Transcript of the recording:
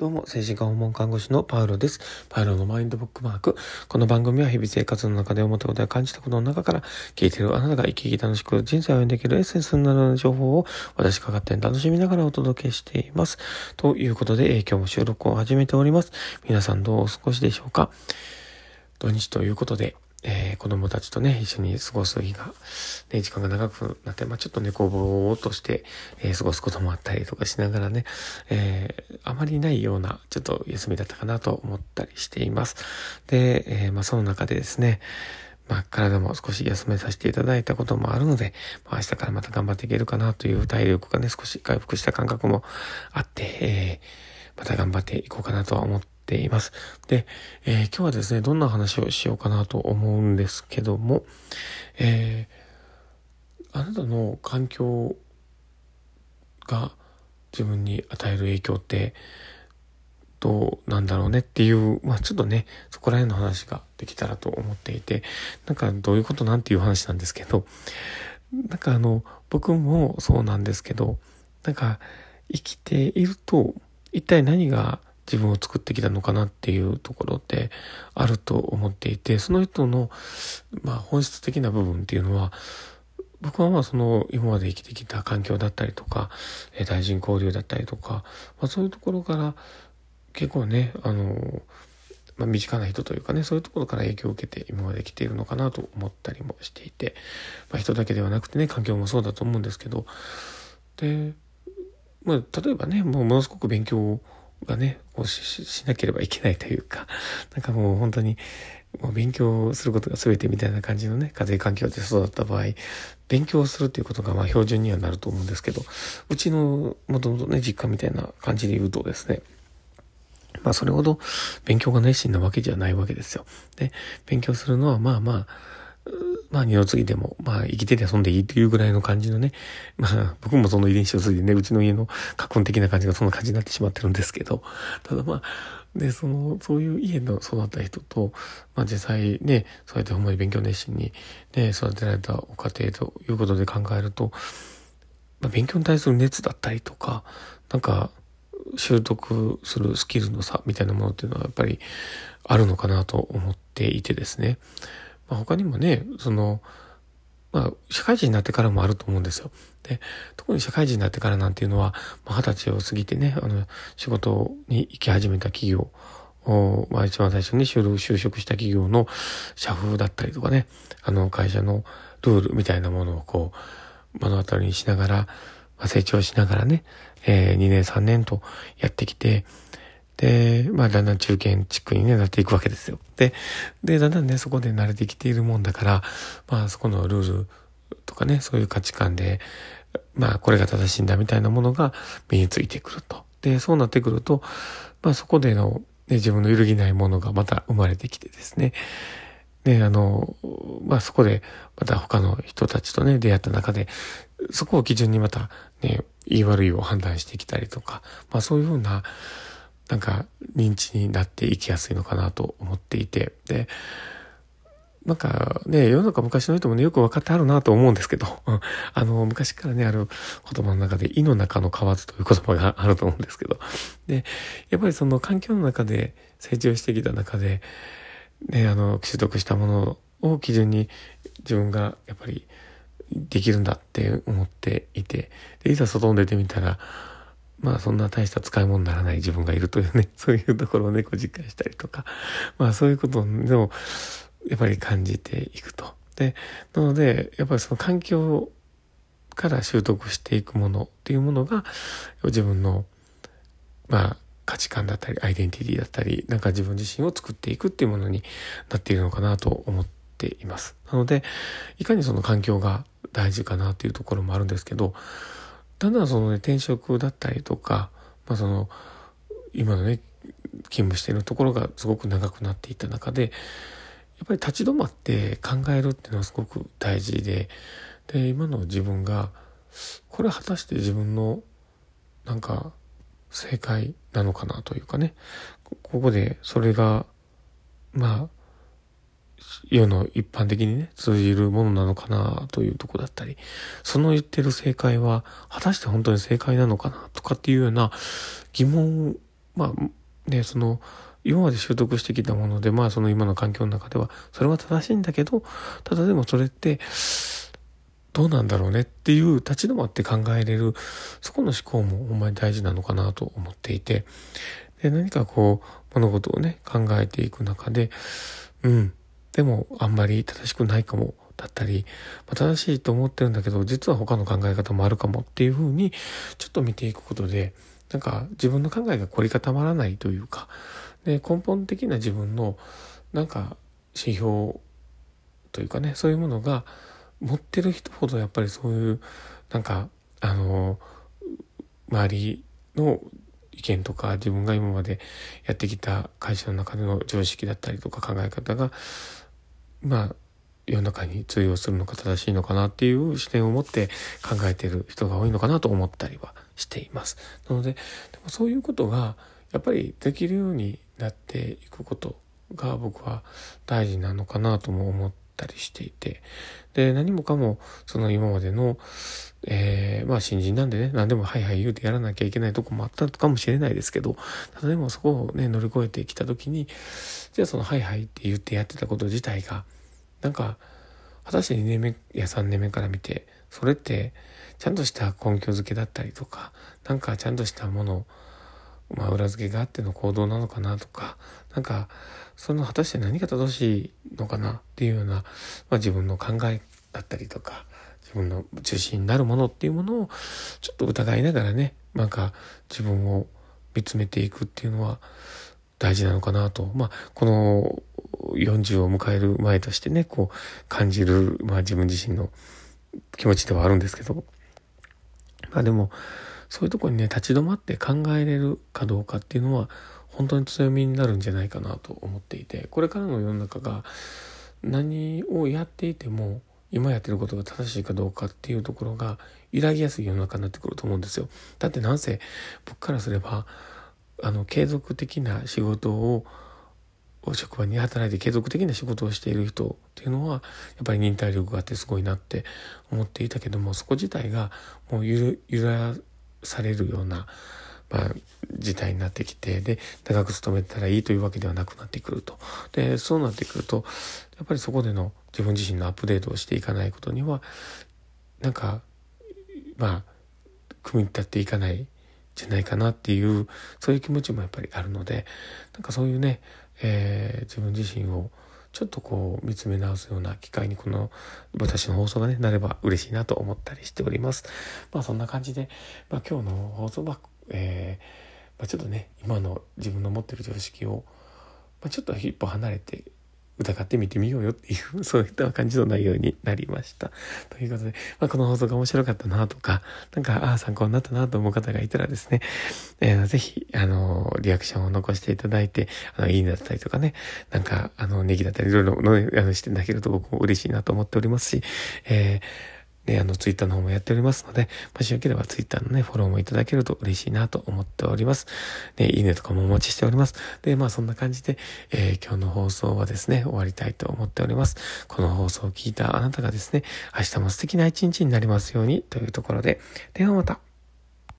どうも、精神科訪問看護師のパウロです。パウロのマインドブックマーク。この番組は日々生活の中で思ったことや感じたことの中から、聞いているあなたが生き生き楽しく人生を歩んでいけるエッセンスになるような情報を私が勝手に楽しみながらお届けしています。ということで、今日も収録を始めております。皆さんどうお過ごしでしょうか？土日ということで、えー、子供たちとね、一緒に過ごす日が、ね、時間が長くなって、まあ、ちょっとね、こう、ぼーっとして、えー、過ごすこともあったりとかしながらね、えー、あまりないような、ちょっと休みだったかなと思ったりしています。で、えー、まあ、その中でですね、まあ、体も少し休めさせていただいたこともあるので、まあ、明日からまた頑張っていけるかなという体力がね、少し回復した感覚もあって、えー、また頑張っていこうかなとは思ってています。で、えー、今日はですね、どんな話をしようかなと思うんですけども、えー、あなたの環境が自分に与える影響ってどうなんだろうねっていう、まあちょっとね、そこら辺の話ができたらと思っていて、なんかどういうことなんていう話なんですけど、なんかあの、僕もそうなんですけど、なんか生きていると、一体何が自分を作ってきたのかなっていうところってあると思っていて、その人の、まあ、本質的な部分っていうのは、僕はまあその今まで生きてきた環境だったりとか、え対人交流だったりとか、まあそういうところから結構ね、あの、まあ身近な人というかね、そういうところから影響を受けて今まで来ているのかなと思ったりもしていて、まあ人だけではなくてね、環境もそうだと思うんですけど、で、まあ例えばね、もうものすごく勉強をがね、こうししなければいけないというか、なんかもう本当に、もう勉強することが全てみたいな感じのね、家庭環境で育った場合、勉強するっていうことがまあ標準にはなると思うんですけど、うちのもともとね、実家みたいな感じで言うとですね、まあそれほど勉強が熱心なわけじゃないわけですよ。で、勉強するのはまあまあ、まあ二の次でも、まあ生きてて遊んでいいっていうぐらいの感じのね、まあ僕もその遺伝子を継いでね、うちの家の家訓的な感じがそんな感じになってしまってるんですけど、ただまあ、で、その、そういう家の育った人と、まあ実際ね、そうやってほんまに勉強熱心にね、育てられたお家庭ということで考えると、まあ勉強に対する熱だったりとか、なんか、習得するスキルの差みたいなものっていうのはやっぱりあるのかなと思っていてですね。まあ、他にもね、その、まあ、社会人になってからもあると思うんですよ。で、特に社会人になってからなんていうのは、まあ、二十歳を過ぎてね、あの、仕事に行き始めた企業を、まあ、一番最初に就職した企業の社風だったりとかね、あの、会社のルールみたいなものをこう、目の当たりにしながら、まあ、成長しながらね、えー、2年3年とやってきて、で、まあだんだん中堅地区に、ね、なっていくわけですよ。で、で、だんだんね、そこで慣れてきているもんだから、まあそこのルールとかね、そういう価値観で、まあこれが正しいんだみたいなものが身についてくると。で、そうなってくると、まあそこでの、ね、自分の揺るぎないものがまた生まれてきてですね。で、あの、まあそこでまた他の人たちとね、出会った中で、そこを基準にまたね、言い悪いを判断してきたりとか、まあそういうふうな、なんか認知になっていきやすいのかなと思っていて、で、なんかね、世の中昔の人もね、よく分かってあるなと思うんですけど、あの、昔からね、ある言葉の中で、胃の中の蛙という言葉があると思うんですけど、で、やっぱりその環境の中で成長してきた中で、ね、あの、取得したものを基準に自分がやっぱりできるんだって思っていて、で、いざ外に出てみたら、まあそんな大した使い物にならない自分がいるというね、そういうところをね、こう実感したりとか、まあそういうことをやっぱり感じていくと。で、なので、やっぱりその環境から習得していくものっていうものが、自分の、まあ価値観だったり、アイデンティティだったり、なんか自分自身を作っていくっていうものになっているのかなと思っています。なので、いかにその環境が大事かなっていうところもあるんですけど、だんだんそのね、転職だったりとか、まあその、今のね、勤務しているところがすごく長くなっていった中で、やっぱり立ち止まって考えるっていうのはすごく大事で、で、今の自分が、これ果たして自分の、なんか、正解なのかなというかね、ここでそれが、まあ、世の一般的にね、通じるものなのかなというとこだったり、その言ってる正解は、果たして本当に正解なのかなとかっていうような疑問まあ、ね、その、今まで習得してきたもので、まあその今の環境の中では、それは正しいんだけど、ただでもそれって、どうなんだろうねっていう立ち止まって考えれる、そこの思考もほんまに大事なのかなと思っていて、で、何かこう、物事をね、考えていく中で、うん、でもあんまり正しくないかも、だったり、まあ、正しいと思ってるんだけど、実は他の考え方もあるかもっていうふうに、ちょっと見ていくことで、なんか自分の考えが凝り固まらないというか、で、根本的な自分の、なんか指標というかね、そういうものが、持ってる人ほどやっぱりそういう、なんか、あの、周りの意見とか自分が今までやってきた会社の中での常識だったりとか考え方が、まあ、世の中に通用するのか正しいのかなっていう視点を持って考えてる人が多いのかなと思ったりはしています。なので、でもそういうことがやっぱりできるようになっていくことが僕は大事なのかなとも思っったりしていて、で、何もかも、その今までの、えー、まあ新人なんでね、何でもはいはい言うてやらなきゃいけないとこもあったかもしれないですけど、ただでもそこをね、乗り越えてきた時に、じゃあそのはいはいって言ってやってたこと自体が、なんか、果たして2年目や3年目から見て、それって、ちゃんとした根拠づけだったりとか、なんかちゃんとしたものまあ、裏付けがあっての行動なのかなとか、なんか、その果たして何が正しいのかなっていうような、まあ、自分の考えだったりとか、自分の中心になるものっていうものをちょっと疑いながらね、なんか自分を見つめていくっていうのは大事なのかなと。まあ、この40を迎える前としてね、こう感じる、まあ自分自身の気持ちではあるんですけど、まあでも、そういうとこにね、立ち止まって考えれるかどうかっていうのは、本当に強みになるんじゃないかなと思っていて、これからの世の中が何をやっていても、今やってることが正しいかどうかっていうところが揺らぎやすい世の中になってくると思うんですよ。だってなんせ僕からすれば、あの、継続的な仕事を職場に働いて継続的な仕事をしている人っていうのはやっぱり忍耐力があってすごいなって思っていたけどもそこ自体がもう揺らされるような、まあ、事態になってきて、で、長く勤めたらいいというわけではなくなってくると。で、そうなってくると、やっぱりそこでの自分自身のアップデートをしていかないことには、なんか、まあ、組み立っていかないじゃないかなっていう、そういう気持ちもやっぱりあるので、なんかそういうね、えー、自分自身をちょっとこう見つめ直すような機会にこの私の放送がね、なれば嬉しいなと思ったりしております。まあそんな感じで、まあ今日の放送は、えー、まあ、ちょっとね、今の自分の持ってる常識を、まあ、ちょっと一歩離れて疑ってみてみようよっていう、そういった感じの内容になりました。ということで、まあ、この放送が面白かったなとか、なんか、ああ、参考になったなと思う方がいたらですね、えー、ぜひ、あの、リアクションを残していただいて、あの、いいねだったりとかね、なんか、あの、ネギだったり、いろいろ、あの、していただけると僕も嬉しいなと思っておりますし、えーね、あの、ツイッターの方もやっておりますので、もしよければツイッターのね、フォローもいただけると嬉しいなと思っております。ね、いいねとかもお待ちしております。で、まあそんな感じで、えー、今日の放送はですね、終わりたいと思っております。この放送を聞いたあなたがですね、明日も素敵な一日になりますようにというところで、ではまた。